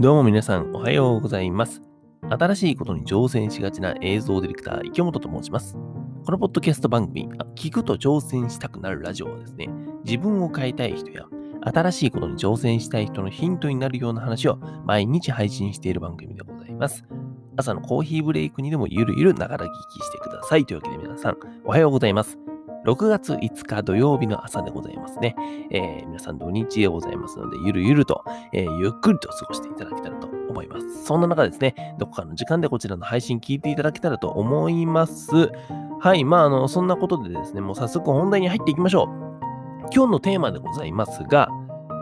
どうも皆さん、おはようございます。新しいことに挑戦しがちな映像ディレクター、池本と申します。このポッドキャスト番組、聞くと挑戦したくなるラジオはですね、自分を変えたい人や、新しいことに挑戦したい人のヒントになるような話を毎日配信している番組でございます。朝のコーヒーブレイクにでもゆるゆるながら聞きしてください。というわけで皆さん、おはようございます。6月5日土曜日の朝でございますね。えー皆さん土日でございますので、ゆるゆると、えーゆっくりと過ごしていただけたらと思います。そんな中ですね、どこかの時間でこちらの配信聞いていただけたらと思います。はい、まあ、あの、そんなことでですね、もう早速本題に入っていきましょう。今日のテーマでございますが、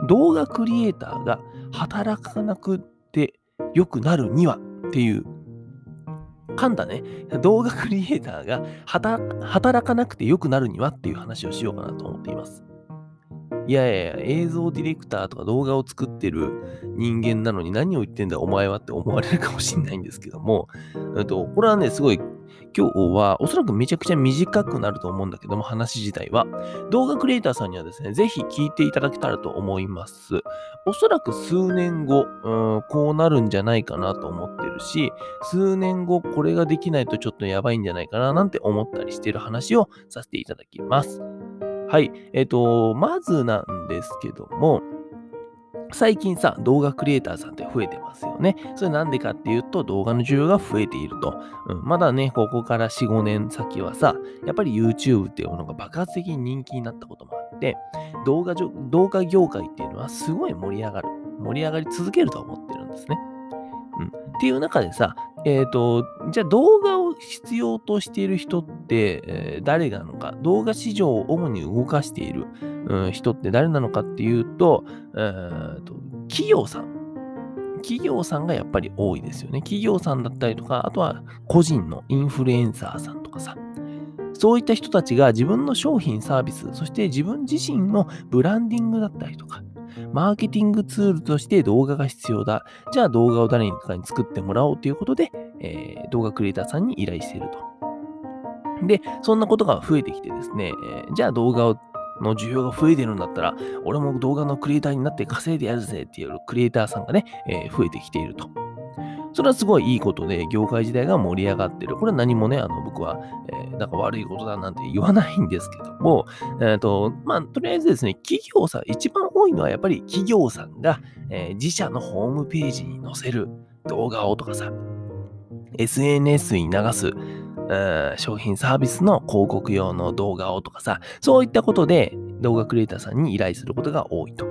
動画クリエイターが働かなくて良くなるにはっていう噛んだね、動画クリエイターが働かなくて良くなるにはっていう話をしようかなと思っています。いやいや、映像ディレクターとか動画を作ってる人間なのに何を言ってんだお前はって思われるかもしれないんですけども、えっと、これはね、すごい今日はおそらくめちゃくちゃ短くなると思うんだけども、話自体は。動画クリエイターさんにはですね、ぜひ聞いていただけたらと思います。おそらく数年後、うんこうなるんじゃないかなと思ってるし、数年後これができないとちょっとやばいんじゃないかななんて思ったりしてる話をさせていただきます。はい。えっ、と、まずなんですけども、最近さ、動画クリエイターさんって増えてますよね。それなんでかっていうと、動画の需要が増えていると。うん、まだね、ここから4、5年先はさ、やっぱり YouTube っていうものが爆発的に人気になったこともあって、動画動画業界っていうのはすごい盛り上がる。盛り上がり続けると思ってるんですね。うん、っていう中でさ、えっ、と、じゃあ動画を必要としている人って、えー誰なのか、動画市場を主に動かしている、うん人って誰なのかっていうと、えーと、企業さん。企業さんがやっぱり多いですよね。企業さんだったりとか、あとは個人のインフルエンサーさんとかさ。そういった人たちが自分の商品、サービス、そして自分自身のブランディングだったりとか、マーケティングツールとして動画が必要だ。じゃあ動画を誰かに作ってもらおうということで、えー動画クリエイターさんに依頼していると。で、そんなことが増えてきてですね、えーじゃあ動画をの需要が増えてるんだったら、俺も動画のクリエイターになって稼いでやるぜっていうクリエイターさんがね、えー増えてきていると。それはすごいいいことで、業界自体が盛り上がってる。これは何もね、あの僕は、えーなんか悪いことだなんて言わないんですけども、えっ、と、まあ、とりあえずですね、企業さん、一番多いのはやっぱり企業さんが、えー自社のホームページに載せる動画をとかさ、SNS に流す、うん商品サービスの広告用の動画をとかさ、そういったことで動画クリエイターさんに依頼することが多いと。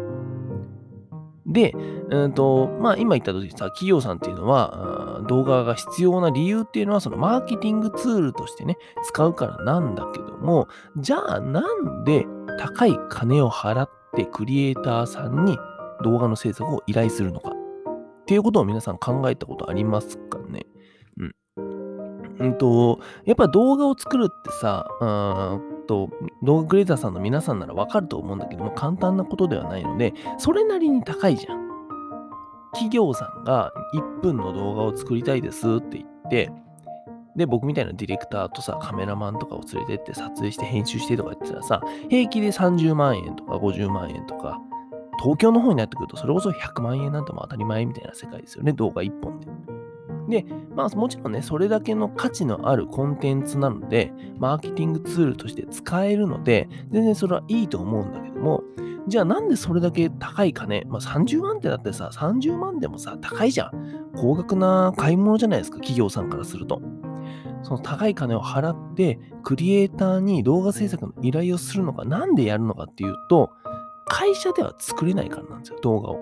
で、うんと、まあ今言った通りさ、企業さんっていうのは、動画が必要な理由っていうのは、そのマーケティングツールとしてね、使うからなんだけども、じゃあなんで高い金を払ってクリエイターさんに動画の制作を依頼するのかっていうことを皆さん考えたことありますかね？うんと、やっぱ動画を作るってさ、うんと、動画クリエイターさんの皆さんならわかると思うんだけども、簡単なことではないので、それなりに高いじゃん。企業さんが1分の動画を作りたいですって言って、で、僕みたいなディレクターとさ、カメラマンとかを連れてって撮影して編集してとか言ってたらさ、平気で30万円とか50万円とか、東京の方になってくるとそれこそ100万円なんても当たり前みたいな世界ですよね、動画1本で。で、まあもちろんね、それだけの価値のあるコンテンツなので、マーケティングツールとして使えるので、全然それはいいと思うんだけども、じゃあなんでそれだけ高い金、まあ30万ってだってさ、30万でもさ、高いじゃん。高額な買い物じゃないですか、企業さんからすると。その高い金を払って、クリエイターに動画制作の依頼をするのか、なんでやるのかっていうと、会社では作れないからなんですよ、動画を。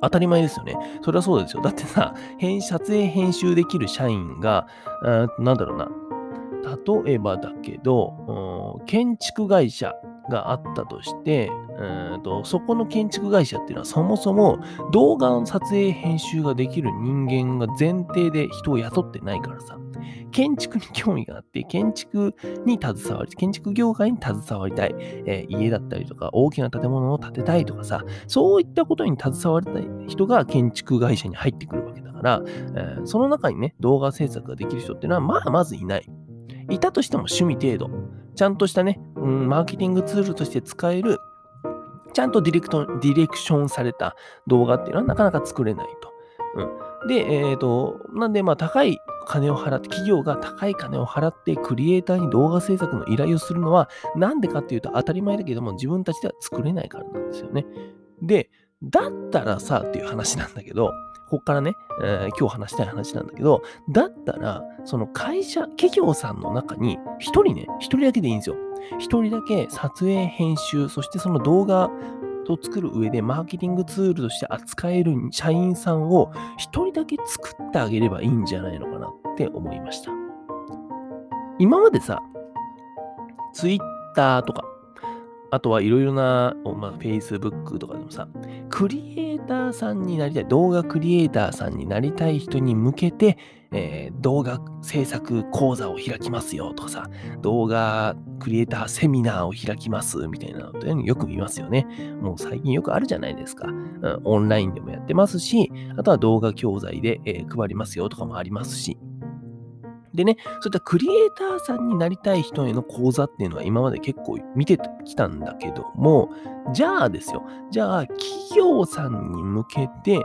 当たり前ですよね。それはそうですよ。だってさ、編撮影編集できる社員が、あーなんだろうな。例えばだけど、うん建築会社があったとして、うんとそこの建築会社っていうのはそもそも動画の撮影編集ができる人間が前提で人を雇ってないからさ、建築に興味があって、建築に携わり、建築業界に携わりたい、えー家だったりとか大きな建物を建てたいとかさ、そういったことに携わりたい人が建築会社に入ってくるわけだから、えーその中にね、動画制作ができる人っていうのは、まあまずいない。いたとしても趣味程度。ちゃんとしたね、うん、マーケティングツールとして使えるちゃんとディレクトディレクションされた動画っていうのはなかなか作れないと。うん、で、えっ、ー、と、なんで、まあ、高い金を払って、企業が高い金を払って、クリエイターに動画制作の依頼をするのは、なんでかっていうと当たり前だけども、自分たちでは作れないからなんですよね。で、だったらさ、っていう話なんだけど、ここからね、えー、今日話したい話なんだけど、だったら、その会社、企業さんの中に、一人ね、一人だけでいいんですよ。一人だけ撮影、編集、そしてその動画を作る上でマーケティングツールとして扱える社員さんを1人だけ作ってあげればいいんじゃないのかなって思いました。今までさ、Twitter とか、あとはいろいろな、まあ、Facebook とかでもさ、クリエイターさんになりたい、動画クリエイターさんになりたい人に向けて、えー、動画制作講座を開きますよとかさ、動画クリエイターセミナーを開きますみたいなのってよく見ますよね。もう最近よくあるじゃないですか。うん、オンラインでもやってますし、あとは動画教材で、えー、配りますよとかもありますし。でね、そういったクリエイターさんになりたい人への講座っていうのは今まで結構見てきたんだけども、じゃあですよ、じゃあ企業さんに向けて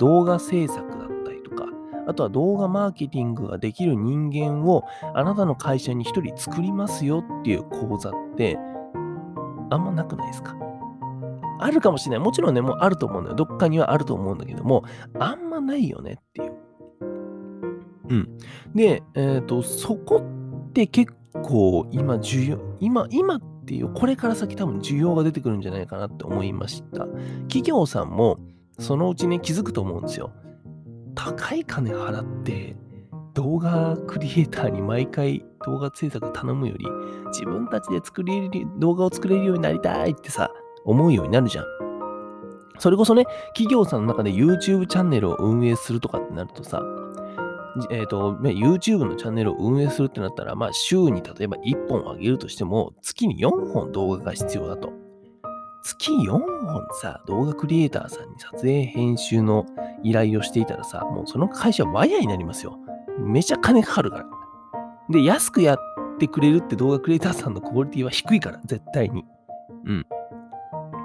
動画制作だったりとか、あとは動画マーケティングができる人間をあなたの会社に一人作りますよっていう講座ってあんまなくないですか？あるかもしれない。もちろんね、もうあると思うんだよ。どっかにはあると思うんだけども、あんまないよねっていう。うん。で、えっ、ー、と、そこって結構今需要、今、今っていう、これから先多分需要が出てくるんじゃないかなって思いました。企業さんもそのうちね気づくと思うんですよ。高い金払って動画クリエイターに毎回動画制作頼むより自分たちで作れる動画を作れるようになりたいってさ思うようになるじゃん。それこそね、企業さんの中で YouTube チャンネルを運営するとかってなるとさ、えっ、ー、と、YouTube のチャンネルを運営するってなったら、まあ、週に例えば1本上げるとしても、月に4本動画が必要だと。月4本さ、動画クリエイターさんに撮影編集の依頼をしていたらさ、もうその会社はワイヤになりますよ。めちゃ金かかるから。で、安くやってくれるって動画クリエイターさんのクオリティは低いから、絶対に。うん。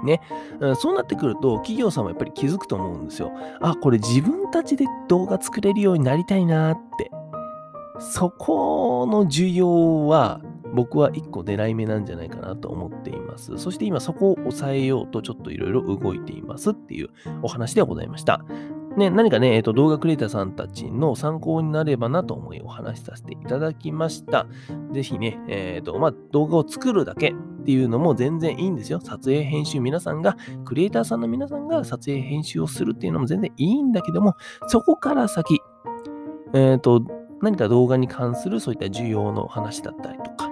ね、そうなってくると、企業さんもやっぱり気づくと思うんですよ。あ、これ自分たちで動画作れるようになりたいなって。そこの需要は、僕は一個狙い目なんじゃないかなと思っています。そして今そこを抑えようとちょっといろいろ動いていますっていうお話でございました。ね、何かね、えっ、と、動画クリエイターさんたちの参考になればなと思いお話しさせていただきました。ぜひね、え、ー、と、まあ、動画を作るだけっていうのも全然いいんですよ。撮影、編集、皆さんが、クリエイターさんの皆さんが撮影、編集をするっていうのも全然いいんだけども、そこから先、えっ、ー、と、何か動画に関するそういった需要の話だったりとか、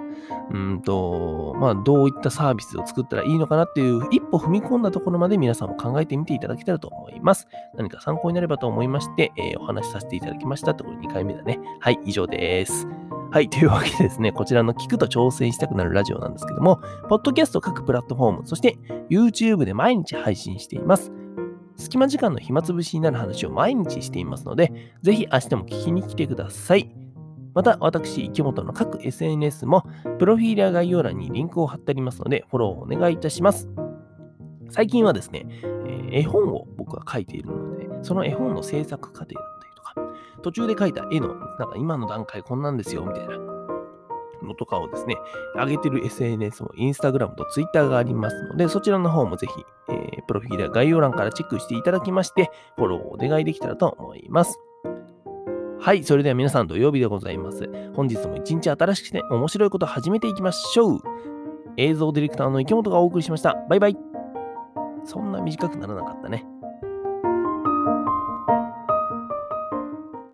うんと、まあ、どういったサービスを作ったらいいのかなっていう一歩踏み込んだところまで皆さんも考えてみていただけたらと思います。何か参考になればと思いまして、えー、お話しさせていただきました。ところ2回目だね。はい、以上です。はい、というわけでですね、こちらの聞くと挑戦したくなるラジオなんですけども、ポッドキャスト各プラットフォーム、そして YouTube で毎日配信しています。隙間時間の暇つぶしになる話を毎日していますので、ぜひ明日も聞きに来てください。また、私、池本の各 SNS も、プロフィールや概要欄にリンクを貼ってありますので、フォローお願いいたします。最近はですね、えー、絵本を僕は書いているので、その絵本の制作過程だったりとか、途中で描いた絵の、なんか今の段階こんなんですよ、みたいなのとかをですね、上げてる SNS も Instagram と Twitter がありますので、そちらの方もぜひ、えー、プロフィールや概要欄からチェックしていただきまして、フォローをお願いできたらと思います。はい、それでは皆さん土曜日でございます。本日も一日新しくて面白いこと始めていきましょう。映像ディレクターの池本がお送りしました。バイバイ。そんな短くならなかったね。